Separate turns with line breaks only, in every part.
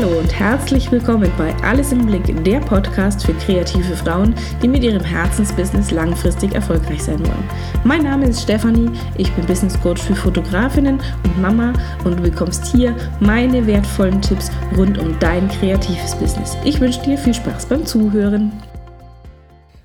Hallo und herzlich willkommen bei Alles im Blick, der Podcast für kreative Frauen, die mit ihrem Herzensbusiness langfristig erfolgreich sein wollen. Mein Name ist Stefanie, ich bin Business Coach für Fotografinnen und Mama und du bekommst hier meine wertvollen Tipps rund um dein kreatives Business. Ich wünsche dir viel Spaß beim Zuhören.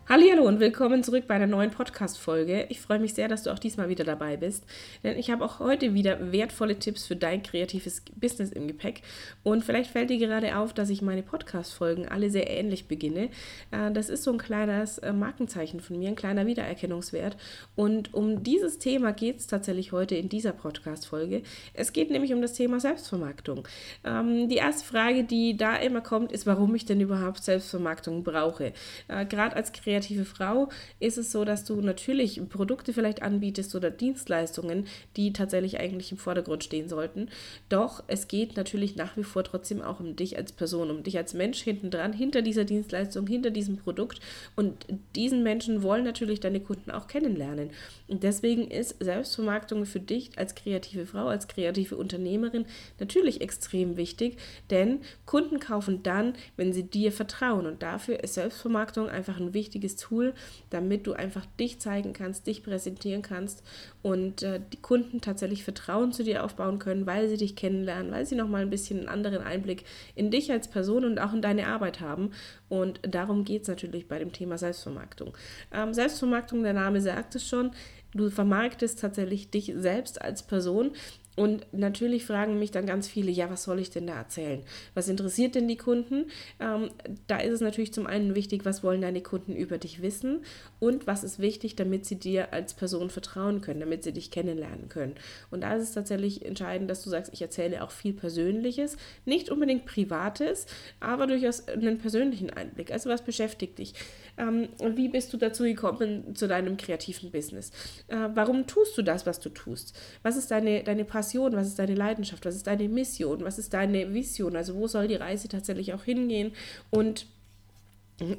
Hallo und willkommen zurück bei einer neuen Podcast-Folge. Ich freue mich sehr, dass du auch diesmal wieder dabei bist, denn ich habe auch heute wieder wertvolle Tipps für dein kreatives Business im Gepäck. Und vielleicht fällt dir gerade auf, dass ich meine Podcast-Folgen alle sehr ähnlich beginne. Äh, das ist so ein kleines äh, Markenzeichen von mir, ein kleiner Wiedererkennungswert. Und um dieses Thema geht es tatsächlich heute in dieser Podcast-Folge. Es geht nämlich um das Thema Selbstvermarktung. Ähm, die erste Frage, die da immer kommt, ist, warum ich denn überhaupt Selbstvermarktung brauche. Äh, gerade als kreativer kreative Frau ist es so, dass du natürlich Produkte vielleicht anbietest oder Dienstleistungen, die tatsächlich eigentlich im Vordergrund stehen sollten. Doch es geht natürlich nach wie vor trotzdem auch um dich als Person, um dich als Mensch hinten dran, hinter dieser Dienstleistung, hinter diesem Produkt. Und diesen Menschen wollen natürlich deine Kunden auch kennenlernen. Und deswegen ist Selbstvermarktung für dich als kreative Frau, als kreative Unternehmerin natürlich extrem wichtig, denn Kunden kaufen dann, wenn sie dir vertrauen. Und dafür ist Selbstvermarktung einfach ein wichtiges wichtiges Tool, damit du einfach dich zeigen kannst, dich präsentieren kannst und äh, die Kunden tatsächlich Vertrauen zu dir aufbauen können, weil sie dich kennenlernen, weil sie nochmal ein bisschen einen anderen Einblick in dich als Person und auch in deine Arbeit haben. Und darum geht es natürlich bei dem Thema Selbstvermarktung. Ähm, Selbstvermarktung, der Name sagt es schon, du vermarktest tatsächlich dich selbst als Person. Und natürlich fragen mich dann ganz viele, ja, was soll ich denn da erzählen? Was interessiert denn die Kunden? Ähm, da ist es natürlich zum einen wichtig, was wollen deine Kunden über dich wissen und was ist wichtig, damit sie dir als Person vertrauen können, damit sie dich kennenlernen können. Und da ist es tatsächlich entscheidend, dass du sagst, ich erzähle auch viel Persönliches, nicht unbedingt Privates, aber durchaus einen persönlichen Einblick. Also was beschäftigt dich? Ähm, wie bist du dazu gekommen zu deinem kreativen Business? Äh, warum tust du das, was du tust? Was ist deine, deine Passion? Was ist deine Leidenschaft, was ist deine Mission, was ist deine Vision, also wo soll die Reise tatsächlich auch hingehen und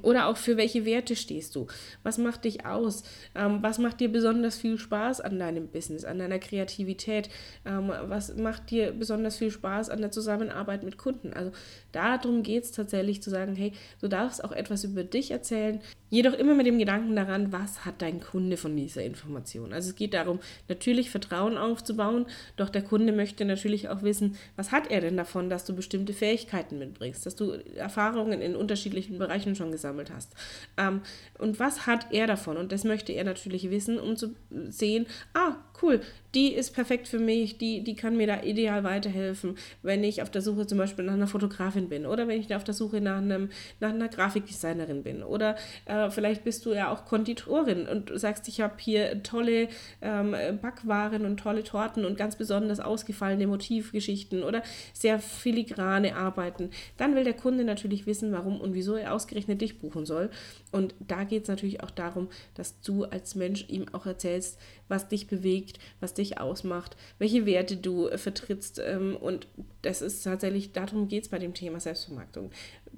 oder auch für welche Werte stehst du? Was macht dich aus? Ähm, was macht dir besonders viel Spaß an deinem Business, an deiner Kreativität? Ähm, was macht dir besonders viel Spaß an der Zusammenarbeit mit Kunden? Also darum geht es tatsächlich zu sagen, hey, du darfst auch etwas über dich erzählen, jedoch immer mit dem Gedanken daran, was hat dein Kunde von dieser Information? Also es geht darum, natürlich Vertrauen aufzubauen, doch der Kunde möchte natürlich auch wissen, was hat er denn davon, dass du bestimmte Fähigkeiten mitbringst, dass du Erfahrungen in unterschiedlichen Bereichen schon schon gesammelt hast. Ähm, und was hat er davon? Und das möchte er natürlich wissen, um zu sehen, ah, cool, die ist perfekt für mich, die, die kann mir da ideal weiterhelfen, wenn ich auf der Suche zum Beispiel nach einer Fotografin bin oder wenn ich auf der Suche nach, einem, nach einer Grafikdesignerin bin. Oder äh, vielleicht bist du ja auch Konditorin und sagst, ich habe hier tolle ähm, Backwaren und tolle Torten und ganz besonders ausgefallene Motivgeschichten oder sehr filigrane Arbeiten. Dann will der Kunde natürlich wissen, warum und wieso er ausgerechnet dich buchen soll. Und da geht es natürlich auch darum, dass du als Mensch ihm auch erzählst, was dich bewegt, was dich ausmacht, welche Werte du äh, vertrittst. Ähm, und das ist tatsächlich, darum geht es bei dem Thema Selbstvermarktung.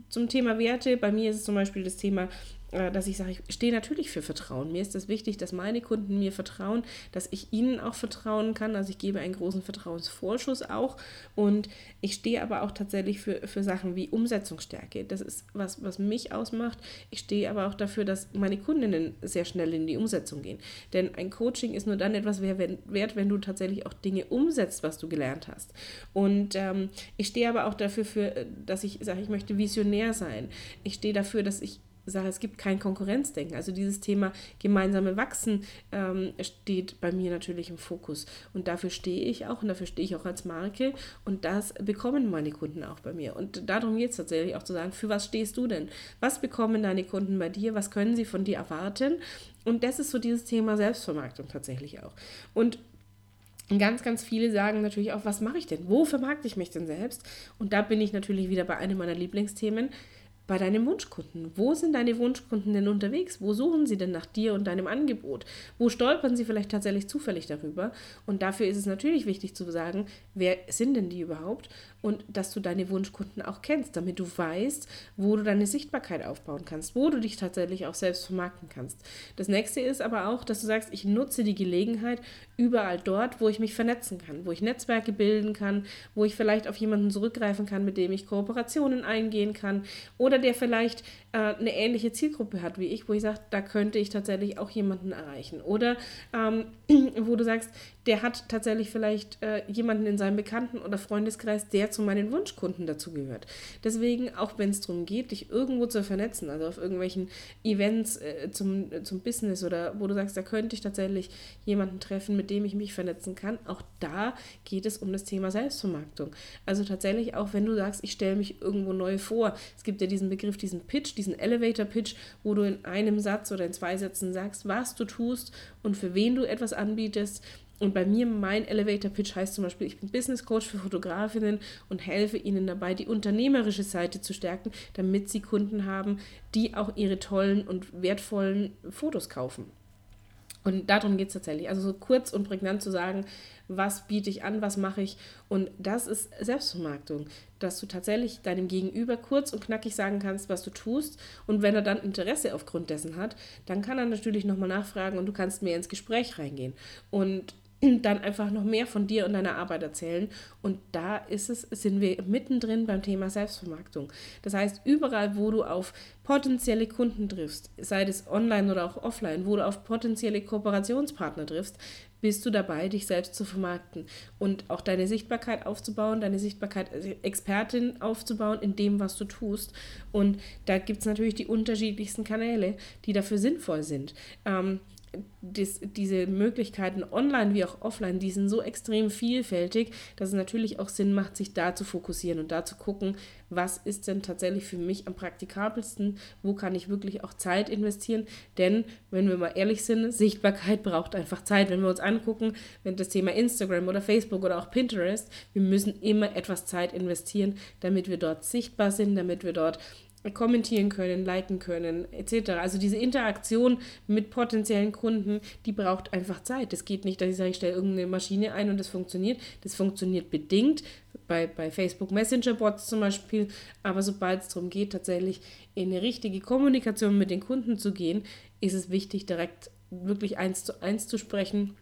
Zum Thema Werte, bei mir ist es zum Beispiel das Thema dass ich sage, ich stehe natürlich für Vertrauen. Mir ist es das wichtig, dass meine Kunden mir vertrauen, dass ich ihnen auch vertrauen kann. Also ich gebe einen großen Vertrauensvorschuss auch. Und ich stehe aber auch tatsächlich für, für Sachen wie Umsetzungsstärke. Das ist was, was mich ausmacht. Ich stehe aber auch dafür, dass meine Kundinnen sehr schnell in die Umsetzung gehen. Denn ein Coaching ist nur dann etwas wert, wenn du tatsächlich auch Dinge umsetzt, was du gelernt hast. Und ähm, ich stehe aber auch dafür, für, dass ich sage, ich möchte visionär sein. Ich stehe dafür, dass ich sage, es gibt kein Konkurrenzdenken. Also dieses Thema gemeinsame Wachsen ähm, steht bei mir natürlich im Fokus. Und dafür stehe ich auch und dafür stehe ich auch als Marke. Und das bekommen meine Kunden auch bei mir. Und darum geht es tatsächlich auch zu sagen, für was stehst du denn? Was bekommen deine Kunden bei dir? Was können sie von dir erwarten? Und das ist so dieses Thema Selbstvermarktung tatsächlich auch. Und ganz, ganz viele sagen natürlich auch, was mache ich denn? Wo vermarkte ich mich denn selbst? Und da bin ich natürlich wieder bei einem meiner Lieblingsthemen bei deinem Wunschkunden. Wo sind deine Wunschkunden denn unterwegs? Wo suchen sie denn nach dir und deinem Angebot? Wo stolpern sie vielleicht tatsächlich zufällig darüber? Und dafür ist es natürlich wichtig zu sagen, wer sind denn die überhaupt? Und dass du deine Wunschkunden auch kennst, damit du weißt, wo du deine Sichtbarkeit aufbauen kannst, wo du dich tatsächlich auch selbst vermarkten kannst. Das nächste ist aber auch, dass du sagst, ich nutze die Gelegenheit überall dort, wo ich mich vernetzen kann, wo ich Netzwerke bilden kann, wo ich vielleicht auf jemanden zurückgreifen kann, mit dem ich Kooperationen eingehen kann oder der vielleicht äh, eine ähnliche Zielgruppe hat wie ich, wo ich sage, da könnte ich tatsächlich auch jemanden erreichen. Oder ähm, wo du sagst, der hat tatsächlich vielleicht äh, jemanden in seinem Bekannten- oder Freundeskreis, der zu meinen Wunschkunden dazugehört. Deswegen, auch wenn es darum geht, dich irgendwo zu vernetzen, also auf irgendwelchen Events äh, zum, äh, zum Business oder wo du sagst, da könnte ich tatsächlich jemanden treffen, mit dem ich mich vernetzen kann, auch da geht es um das Thema Selbstvermarktung. Also tatsächlich auch, wenn du sagst, ich stelle mich irgendwo neu vor. Es gibt ja diesen Begriff, diesen Pitch, diesen Elevator Pitch, wo du in einem Satz oder in zwei Sätzen sagst, was du tust und für wen du etwas anbietest und bei mir, mein Elevator Pitch heißt zum Beispiel, ich bin Business Coach für Fotografinnen und helfe ihnen dabei, die unternehmerische Seite zu stärken, damit sie Kunden haben, die auch ihre tollen und wertvollen Fotos kaufen. Und darum geht es tatsächlich. Also so kurz und prägnant zu sagen, was biete ich an, was mache ich. Und das ist Selbstvermarktung, dass du tatsächlich deinem Gegenüber kurz und knackig sagen kannst, was du tust. Und wenn er dann Interesse aufgrund dessen hat, dann kann er natürlich nochmal nachfragen und du kannst mehr ins Gespräch reingehen. Und dann einfach noch mehr von dir und deiner Arbeit erzählen. Und da ist es, sind wir mittendrin beim Thema Selbstvermarktung. Das heißt, überall, wo du auf potenzielle Kunden triffst, sei es online oder auch offline, wo du auf potenzielle Kooperationspartner triffst, bist du dabei, dich selbst zu vermarkten und auch deine Sichtbarkeit aufzubauen, deine Sichtbarkeit als Expertin aufzubauen in dem, was du tust. Und da gibt es natürlich die unterschiedlichsten Kanäle, die dafür sinnvoll sind. Ähm, dies, diese Möglichkeiten online wie auch offline, die sind so extrem vielfältig, dass es natürlich auch Sinn macht, sich da zu fokussieren und da zu gucken, was ist denn tatsächlich für mich am praktikabelsten, wo kann ich wirklich auch Zeit investieren. Denn, wenn wir mal ehrlich sind, Sichtbarkeit braucht einfach Zeit. Wenn wir uns angucken, wenn das Thema Instagram oder Facebook oder auch Pinterest, wir müssen immer etwas Zeit investieren, damit wir dort sichtbar sind, damit wir dort kommentieren können, liken können, etc. Also diese Interaktion mit potenziellen Kunden, die braucht einfach Zeit. Es geht nicht, dass ich sage, ich stelle irgendeine Maschine ein und das funktioniert. Das funktioniert bedingt, bei, bei Facebook Messenger Bots zum Beispiel, aber sobald es darum geht, tatsächlich in eine richtige Kommunikation mit den Kunden zu gehen, ist es wichtig, direkt wirklich eins zu eins zu sprechen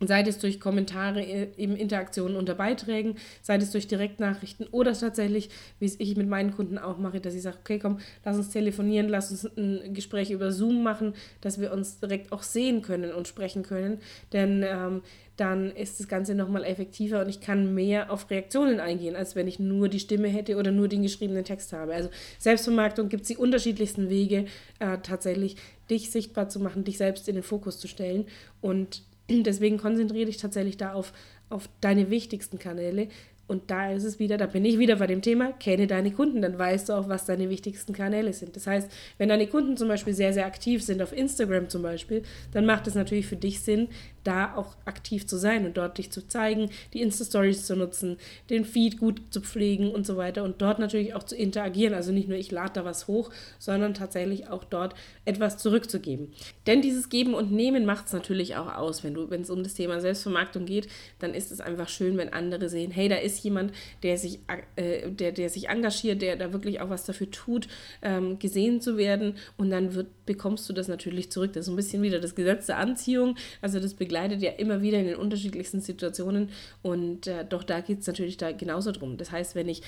Sei es durch Kommentare, eben Interaktionen unter Beiträgen, sei es durch Direktnachrichten oder tatsächlich, wie es ich mit meinen Kunden auch mache, dass ich sage, okay, komm, lass uns telefonieren, lass uns ein Gespräch über Zoom machen, dass wir uns direkt auch sehen können und sprechen können. Denn ähm, dann ist das Ganze nochmal effektiver und ich kann mehr auf Reaktionen eingehen, als wenn ich nur die Stimme hätte oder nur den geschriebenen Text habe. Also Selbstvermarktung gibt es die unterschiedlichsten Wege, äh, tatsächlich dich sichtbar zu machen, dich selbst in den Fokus zu stellen und Deswegen konzentriere dich tatsächlich da auf, auf deine wichtigsten Kanäle, und da ist es wieder, da bin ich wieder bei dem Thema, kenne deine Kunden, dann weißt du auch, was deine wichtigsten Kanäle sind. Das heißt, wenn deine Kunden zum Beispiel sehr, sehr aktiv sind, auf Instagram zum Beispiel, dann macht es natürlich für dich Sinn, da auch aktiv zu sein und dort dich zu zeigen, die Insta-Stories zu nutzen, den Feed gut zu pflegen und so weiter und dort natürlich auch zu interagieren. Also nicht nur ich lade da was hoch, sondern tatsächlich auch dort etwas zurückzugeben. Denn dieses Geben und Nehmen macht es natürlich auch aus. Wenn es um das Thema Selbstvermarktung geht, dann ist es einfach schön, wenn andere sehen, hey, da ist jemand, der sich, äh, der, der sich engagiert, der da wirklich auch was dafür tut, ähm, gesehen zu werden. Und dann wird, bekommst du das natürlich zurück. Das ist ein bisschen wieder das Gesetz der Anziehung. Also das begleitet ja immer wieder in den unterschiedlichsten Situationen. Und äh, doch da geht es natürlich da genauso drum. Das heißt, wenn ich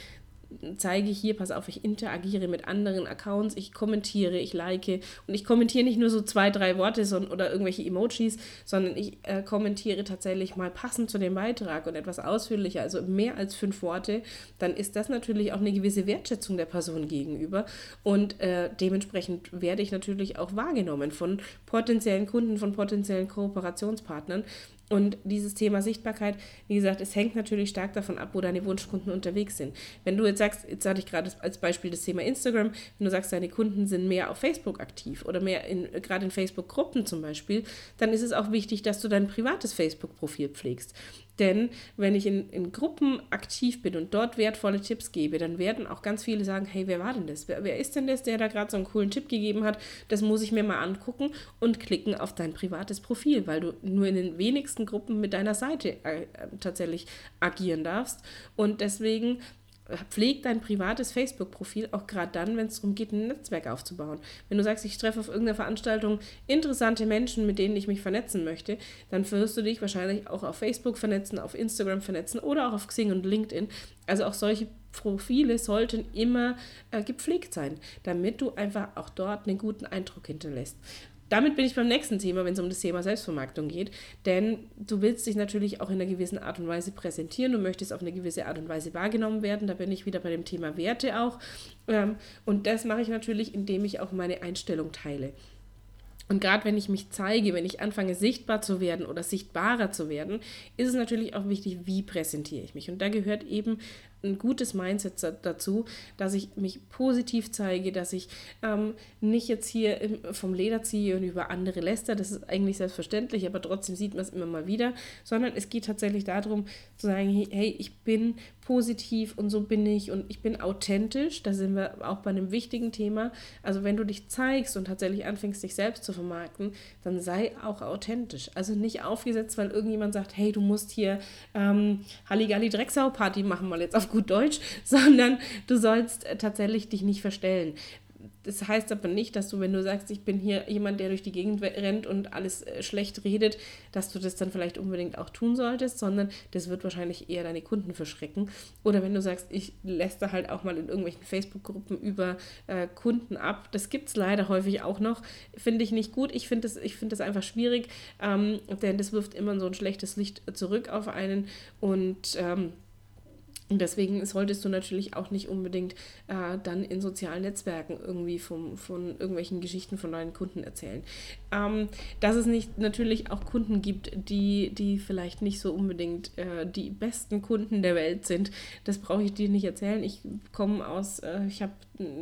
zeige hier, pass auf, ich interagiere mit anderen Accounts, ich kommentiere, ich like. Und ich kommentiere nicht nur so zwei, drei Worte sondern, oder irgendwelche Emojis, sondern ich äh, kommentiere tatsächlich mal passend zu dem Beitrag und etwas ausführlicher, also mehr als fünf Worte, dann ist das natürlich auch eine gewisse Wertschätzung der Person gegenüber. Und äh, dementsprechend werde ich natürlich auch wahrgenommen von potenziellen Kunden, von potenziellen Kooperationspartnern und dieses Thema Sichtbarkeit, wie gesagt, es hängt natürlich stark davon ab, wo deine Wunschkunden unterwegs sind. Wenn du jetzt sagst, jetzt hatte ich gerade als Beispiel das Thema Instagram, wenn du sagst, deine Kunden sind mehr auf Facebook aktiv oder mehr in, gerade in Facebook-Gruppen zum Beispiel, dann ist es auch wichtig, dass du dein privates Facebook-Profil pflegst. Denn wenn ich in, in Gruppen aktiv bin und dort wertvolle Tipps gebe, dann werden auch ganz viele sagen, hey, wer war denn das? Wer, wer ist denn das, der da gerade so einen coolen Tipp gegeben hat? Das muss ich mir mal angucken und klicken auf dein privates Profil, weil du nur in den wenigsten Gruppen mit deiner Seite äh, tatsächlich agieren darfst. Und deswegen pfleg dein privates Facebook-Profil auch gerade dann, wenn es darum geht, ein Netzwerk aufzubauen. Wenn du sagst, ich treffe auf irgendeiner Veranstaltung interessante Menschen, mit denen ich mich vernetzen möchte, dann wirst du dich wahrscheinlich auch auf Facebook vernetzen, auf Instagram vernetzen oder auch auf Xing und LinkedIn. Also auch solche Profile sollten immer äh, gepflegt sein, damit du einfach auch dort einen guten Eindruck hinterlässt damit bin ich beim nächsten Thema, wenn es um das Thema Selbstvermarktung geht. Denn du willst dich natürlich auch in einer gewissen Art und Weise präsentieren. Du möchtest auf eine gewisse Art und Weise wahrgenommen werden. Da bin ich wieder bei dem Thema Werte auch. Ähm, und das mache ich natürlich, indem ich auch meine Einstellung teile. Und gerade wenn ich mich zeige, wenn ich anfange sichtbar zu werden oder sichtbarer zu werden, ist es natürlich auch wichtig, wie präsentiere ich mich. Und da gehört eben ein gutes Mindset dazu, dass ich mich positiv zeige, dass ich ähm, nicht jetzt hier vom Leder ziehe und über andere läster, das ist eigentlich selbstverständlich, aber trotzdem sieht man es immer mal wieder, sondern es geht tatsächlich darum zu sagen, hey, ich bin positiv und so bin ich und ich bin authentisch, da sind wir auch bei einem wichtigen Thema. Also wenn du dich zeigst und tatsächlich anfängst, dich selbst zu vermarkten, dann sei auch authentisch. Also nicht aufgesetzt, weil irgendjemand sagt, hey, du musst hier ähm, Halligalli Drecksau Party machen, mal jetzt auf gut Deutsch, sondern du sollst äh, tatsächlich dich nicht verstellen. Das heißt aber nicht, dass du, wenn du sagst, ich bin hier jemand, der durch die Gegend rennt und alles äh, schlecht redet, dass du das dann vielleicht unbedingt auch tun solltest, sondern das wird wahrscheinlich eher deine Kunden verschrecken. Oder wenn du sagst, ich lässt da halt auch mal in irgendwelchen Facebook-Gruppen über äh, Kunden ab. Das gibt es leider häufig auch noch. Finde ich nicht gut. Ich finde das, find das einfach schwierig, ähm, denn das wirft immer so ein schlechtes Licht zurück auf einen und ähm, und deswegen solltest du natürlich auch nicht unbedingt äh, dann in sozialen Netzwerken irgendwie vom, von irgendwelchen Geschichten von deinen Kunden erzählen. Ähm, dass es nicht natürlich auch Kunden gibt, die, die vielleicht nicht so unbedingt äh, die besten Kunden der Welt sind, das brauche ich dir nicht erzählen. Ich komme aus, äh, ich habe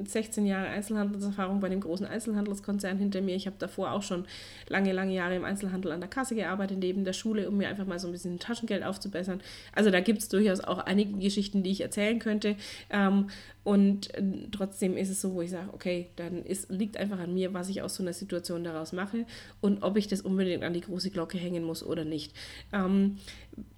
16 Jahre Einzelhandelserfahrung bei dem großen Einzelhandelskonzern hinter mir. Ich habe davor auch schon lange, lange Jahre im Einzelhandel an der Kasse gearbeitet, neben der Schule, um mir einfach mal so ein bisschen Taschengeld aufzubessern. Also da gibt es durchaus auch einige Geschichten, die ich erzählen könnte. Ähm, und äh, trotzdem ist es so, wo ich sage, okay, dann ist, liegt einfach an mir, was ich aus so einer Situation daraus mache und ob ich das unbedingt an die große Glocke hängen muss oder nicht. Ähm,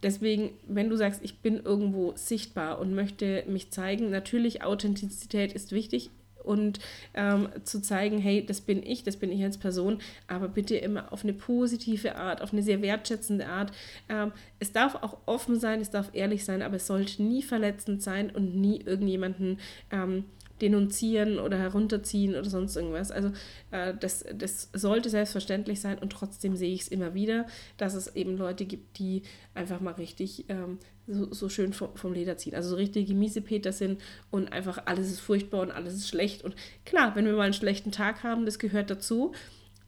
deswegen, wenn du sagst, ich bin irgendwo sichtbar und möchte mich zeigen, natürlich Authentizität ist wichtig und ähm, zu zeigen, hey, das bin ich, das bin ich als Person, aber bitte immer auf eine positive Art, auf eine sehr wertschätzende Art. Ähm, es darf auch offen sein, es darf ehrlich sein, aber es sollte nie verletzend sein und nie irgendjemanden ähm, denunzieren oder herunterziehen oder sonst irgendwas. Also äh, das, das sollte selbstverständlich sein und trotzdem sehe ich es immer wieder, dass es eben Leute gibt, die einfach mal richtig ähm, so, so schön vom, vom Leder ziehen. Also so richtige Miesepeter sind und einfach alles ist furchtbar und alles ist schlecht. Und klar, wenn wir mal einen schlechten Tag haben, das gehört dazu.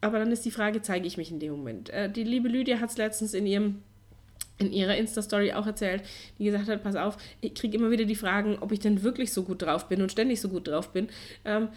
Aber dann ist die Frage, zeige ich mich in dem Moment? Äh, die liebe Lydia hat es letztens in ihrem in ihrer Insta-Story auch erzählt, die gesagt hat, pass auf, ich kriege immer wieder die Fragen, ob ich denn wirklich so gut drauf bin und ständig so gut drauf bin. Ähm,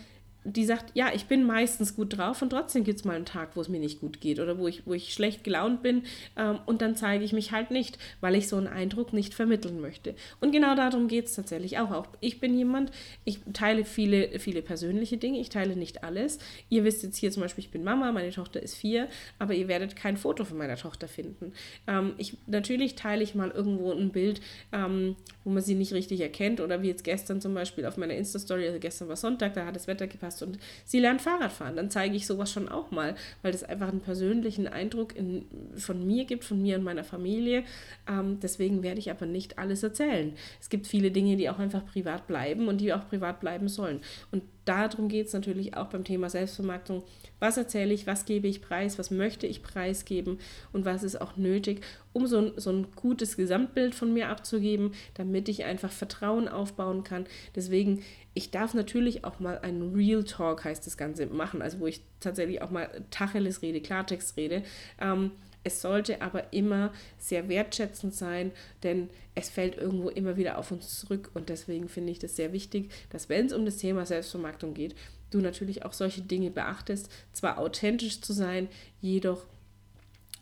die sagt, ja, ich bin meistens gut drauf und trotzdem gibt es mal einen Tag, wo es mir nicht gut geht oder wo ich, wo ich schlecht gelaunt bin ähm, und dann zeige ich mich halt nicht, weil ich so einen Eindruck nicht vermitteln möchte. Und genau darum geht es tatsächlich auch. Auch ich bin jemand, ich teile viele, viele persönliche Dinge, ich teile nicht alles. Ihr wisst jetzt hier zum Beispiel, ich bin Mama, meine Tochter ist vier, aber ihr werdet kein Foto von meiner Tochter finden. Ähm, ich, natürlich teile ich mal irgendwo ein Bild, ähm, wo man sie nicht richtig erkennt oder wie jetzt gestern zum Beispiel auf meiner Insta-Story, also gestern war Sonntag, da hat das Wetter gepasst hast und sie lernt Fahrradfahren, dann zeige ich sowas schon auch mal, weil das einfach einen persönlichen Eindruck in, von mir gibt, von mir und meiner Familie. Ähm, deswegen werde ich aber nicht alles erzählen. Es gibt viele Dinge, die auch einfach privat bleiben und die auch privat bleiben sollen. Und darum geht es natürlich auch beim Thema Selbstvermarktung. Was erzähle ich, was gebe ich preis, was möchte ich preisgeben und was ist auch nötig, um so ein, so ein gutes Gesamtbild von mir abzugeben, damit ich einfach Vertrauen aufbauen kann. Deswegen, ich darf natürlich auch mal einen Real Talk, heißt das Ganze, machen, also wo ich tatsächlich auch mal Tacheles rede, Klartext rede. Ähm, es sollte aber immer sehr wertschätzend sein, denn es fällt irgendwo immer wieder auf uns zurück. Und deswegen finde ich das sehr wichtig, dass wenn es um das Thema Selbstvermarktung geht, du natürlich auch solche Dinge beachtest, zwar authentisch zu sein, jedoch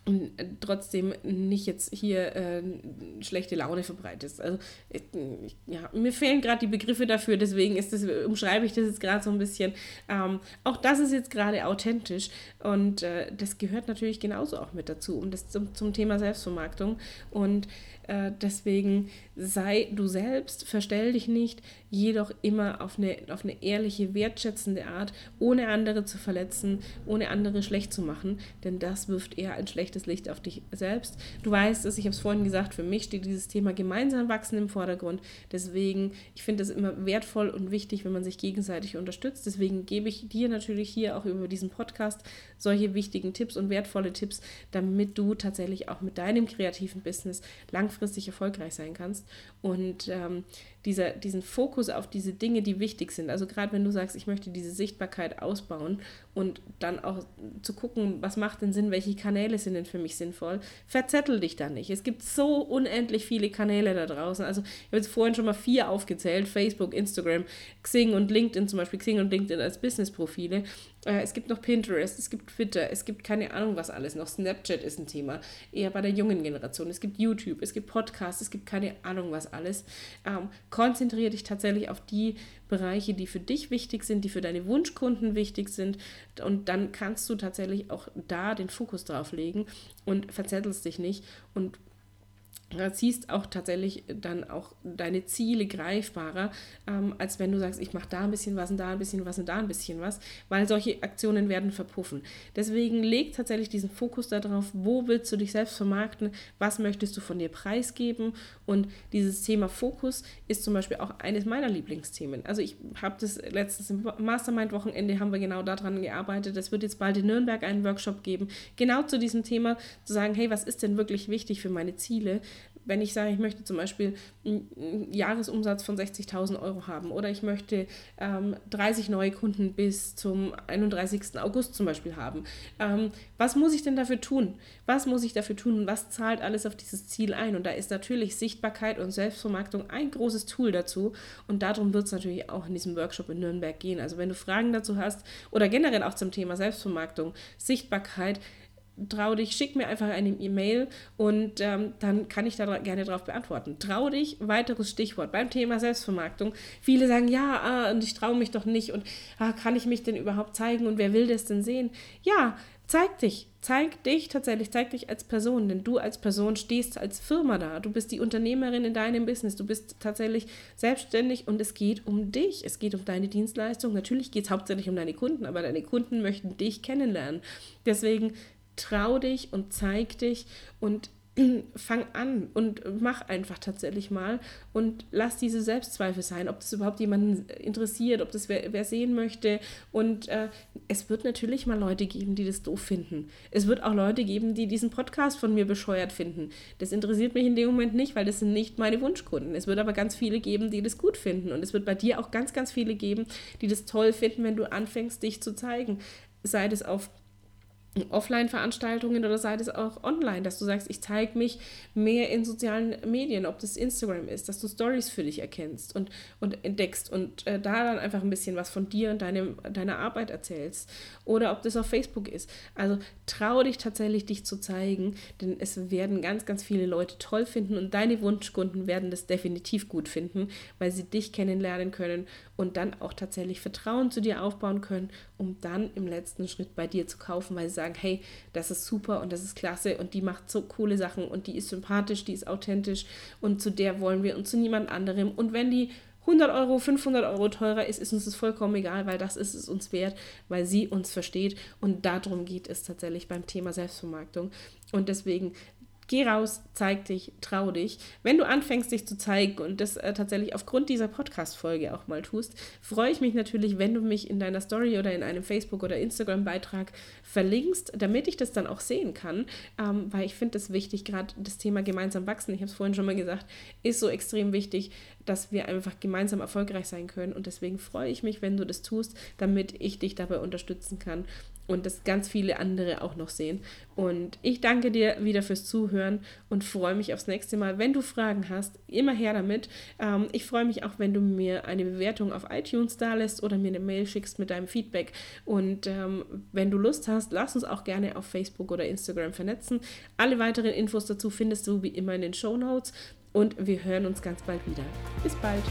und äh, trotzdem nicht jetzt hier äh, schlechte Laune verbreitest. Also ich, ja, mir fehlen gerade die Begriffe dafür, deswegen ist das, umschreibe ich das jetzt gerade so ein bisschen. Ähm, auch das ist jetzt gerade authentisch und äh, das gehört natürlich genauso auch mit dazu, um das zum, zum Thema Selbstvermarktung. Und äh, deswegen sei du selbst, verstell dich nicht, jedoch immer auf eine, auf eine ehrliche, wertschätzende Art, ohne andere zu verletzen, ohne andere schlecht zu machen, denn das wirft eher ein schlechtes Licht auf dich selbst. Du weißt es, ich habe es vorhin gesagt, für mich steht dieses Thema gemeinsam wachsen im Vordergrund. Deswegen, ich finde es immer wertvoll und wichtig, wenn man sich gegenseitig unterstützt. Deswegen gebe ich dir natürlich hier auch über diesen Podcast solche wichtigen Tipps und wertvolle Tipps, damit du tatsächlich auch mit deinem kreativen Business langfristig erfolgreich sein kannst. Und ähm, dieser, diesen Fokus auf diese Dinge, die wichtig sind. Also gerade wenn du sagst, ich möchte diese Sichtbarkeit ausbauen und dann auch zu gucken, was macht denn Sinn, welche Kanäle sind denn für mich sinnvoll, verzettel dich da nicht. Es gibt so unendlich viele Kanäle da draußen. Also ich habe jetzt vorhin schon mal vier aufgezählt, Facebook, Instagram, Xing und LinkedIn zum Beispiel, Xing und LinkedIn als Business-Profile. Äh, es gibt noch Pinterest, es gibt Twitter, es gibt keine Ahnung was alles noch. Snapchat ist ein Thema, eher bei der jungen Generation. Es gibt YouTube, es gibt Podcasts, es gibt keine Ahnung was alles. Konzentriere dich tatsächlich auf die Bereiche, die für dich wichtig sind, die für deine Wunschkunden wichtig sind. Und dann kannst du tatsächlich auch da den Fokus drauf legen und verzettelst dich nicht und ziehst auch tatsächlich dann auch deine Ziele greifbarer, ähm, als wenn du sagst, ich mache da ein bisschen was und da ein bisschen was und da ein bisschen was, weil solche Aktionen werden verpuffen. Deswegen leg tatsächlich diesen Fokus darauf, wo willst du dich selbst vermarkten, was möchtest du von dir preisgeben und dieses Thema Fokus ist zum Beispiel auch eines meiner Lieblingsthemen. Also ich habe das letztens im Mastermind-Wochenende haben wir genau daran gearbeitet. Es wird jetzt bald in Nürnberg einen Workshop geben, genau zu diesem Thema, zu sagen, hey, was ist denn wirklich wichtig für meine Ziele? Wenn ich sage, ich möchte zum Beispiel einen Jahresumsatz von 60.000 Euro haben oder ich möchte ähm, 30 neue Kunden bis zum 31. August zum Beispiel haben, ähm, was muss ich denn dafür tun? Was muss ich dafür tun? Was zahlt alles auf dieses Ziel ein? Und da ist natürlich Sichtbarkeit und Selbstvermarktung ein großes Tool dazu. Und darum wird es natürlich auch in diesem Workshop in Nürnberg gehen. Also wenn du Fragen dazu hast oder generell auch zum Thema Selbstvermarktung, Sichtbarkeit, trau dich, schick mir einfach eine E-Mail und ähm, dann kann ich da gerne darauf beantworten. Trau dich, weiteres Stichwort beim Thema Selbstvermarktung. Viele sagen, ja, ah, und ich traue mich doch nicht und ah, kann ich mich denn überhaupt zeigen und wer will das denn sehen? Ja, zeig dich, zeig dich tatsächlich, zeig dich als Person, denn du als Person stehst als Firma da. Du bist die Unternehmerin in deinem Business, du bist tatsächlich selbstständig und es geht um dich, es geht um deine Dienstleistung. Natürlich geht es hauptsächlich um deine Kunden, aber deine Kunden möchten dich kennenlernen. Deswegen trau dich und zeig dich und fang an und mach einfach tatsächlich mal und lass diese Selbstzweifel sein, ob das überhaupt jemanden interessiert, ob das wer, wer sehen möchte. Und äh, es wird natürlich mal Leute geben, die das doof finden. Es wird auch Leute geben, die diesen Podcast von mir bescheuert finden. Das interessiert mich in dem Moment nicht, weil das sind nicht meine Wunschkunden. Es wird aber ganz viele geben, die das gut finden. Und es wird bei dir auch ganz, ganz viele geben, die das toll finden, wenn du anfängst, dich zu zeigen. Sei das auf Offline-Veranstaltungen oder sei es auch online, dass du sagst, ich zeige mich mehr in sozialen Medien, ob das Instagram ist, dass du Stories für dich erkennst und, und entdeckst und äh, da dann einfach ein bisschen was von dir und deinem, deiner Arbeit erzählst oder ob das auf Facebook ist. Also trau dich tatsächlich, dich zu zeigen, denn es werden ganz, ganz viele Leute toll finden und deine Wunschkunden werden das definitiv gut finden, weil sie dich kennenlernen können und dann auch tatsächlich Vertrauen zu dir aufbauen können, um dann im letzten Schritt bei dir zu kaufen, weil sie sagen, hey, das ist super und das ist klasse und die macht so coole Sachen und die ist sympathisch, die ist authentisch und zu der wollen wir und zu niemand anderem. Und wenn die 100 Euro, 500 Euro teurer ist, ist uns das vollkommen egal, weil das ist es uns wert, weil sie uns versteht und darum geht es tatsächlich beim Thema Selbstvermarktung. Und deswegen Geh raus, zeig dich, trau dich. Wenn du anfängst, dich zu zeigen und das äh, tatsächlich aufgrund dieser Podcast-Folge auch mal tust, freue ich mich natürlich, wenn du mich in deiner Story oder in einem Facebook- oder Instagram-Beitrag verlinkst, damit ich das dann auch sehen kann, ähm, weil ich finde es wichtig, gerade das Thema gemeinsam wachsen, ich habe es vorhin schon mal gesagt, ist so extrem wichtig, dass wir einfach gemeinsam erfolgreich sein können. Und deswegen freue ich mich, wenn du das tust, damit ich dich dabei unterstützen kann und das ganz viele andere auch noch sehen. Und ich danke dir wieder fürs Zuhören und freue mich aufs nächste Mal. Wenn du Fragen hast, immer her damit. Ähm, ich freue mich auch, wenn du mir eine Bewertung auf iTunes da lässt oder mir eine Mail schickst mit deinem Feedback. Und ähm, wenn du Lust hast, lass uns auch gerne auf Facebook oder Instagram vernetzen. Alle weiteren Infos dazu findest du wie immer in den Show Notes und wir hören uns ganz bald wieder. Bis bald!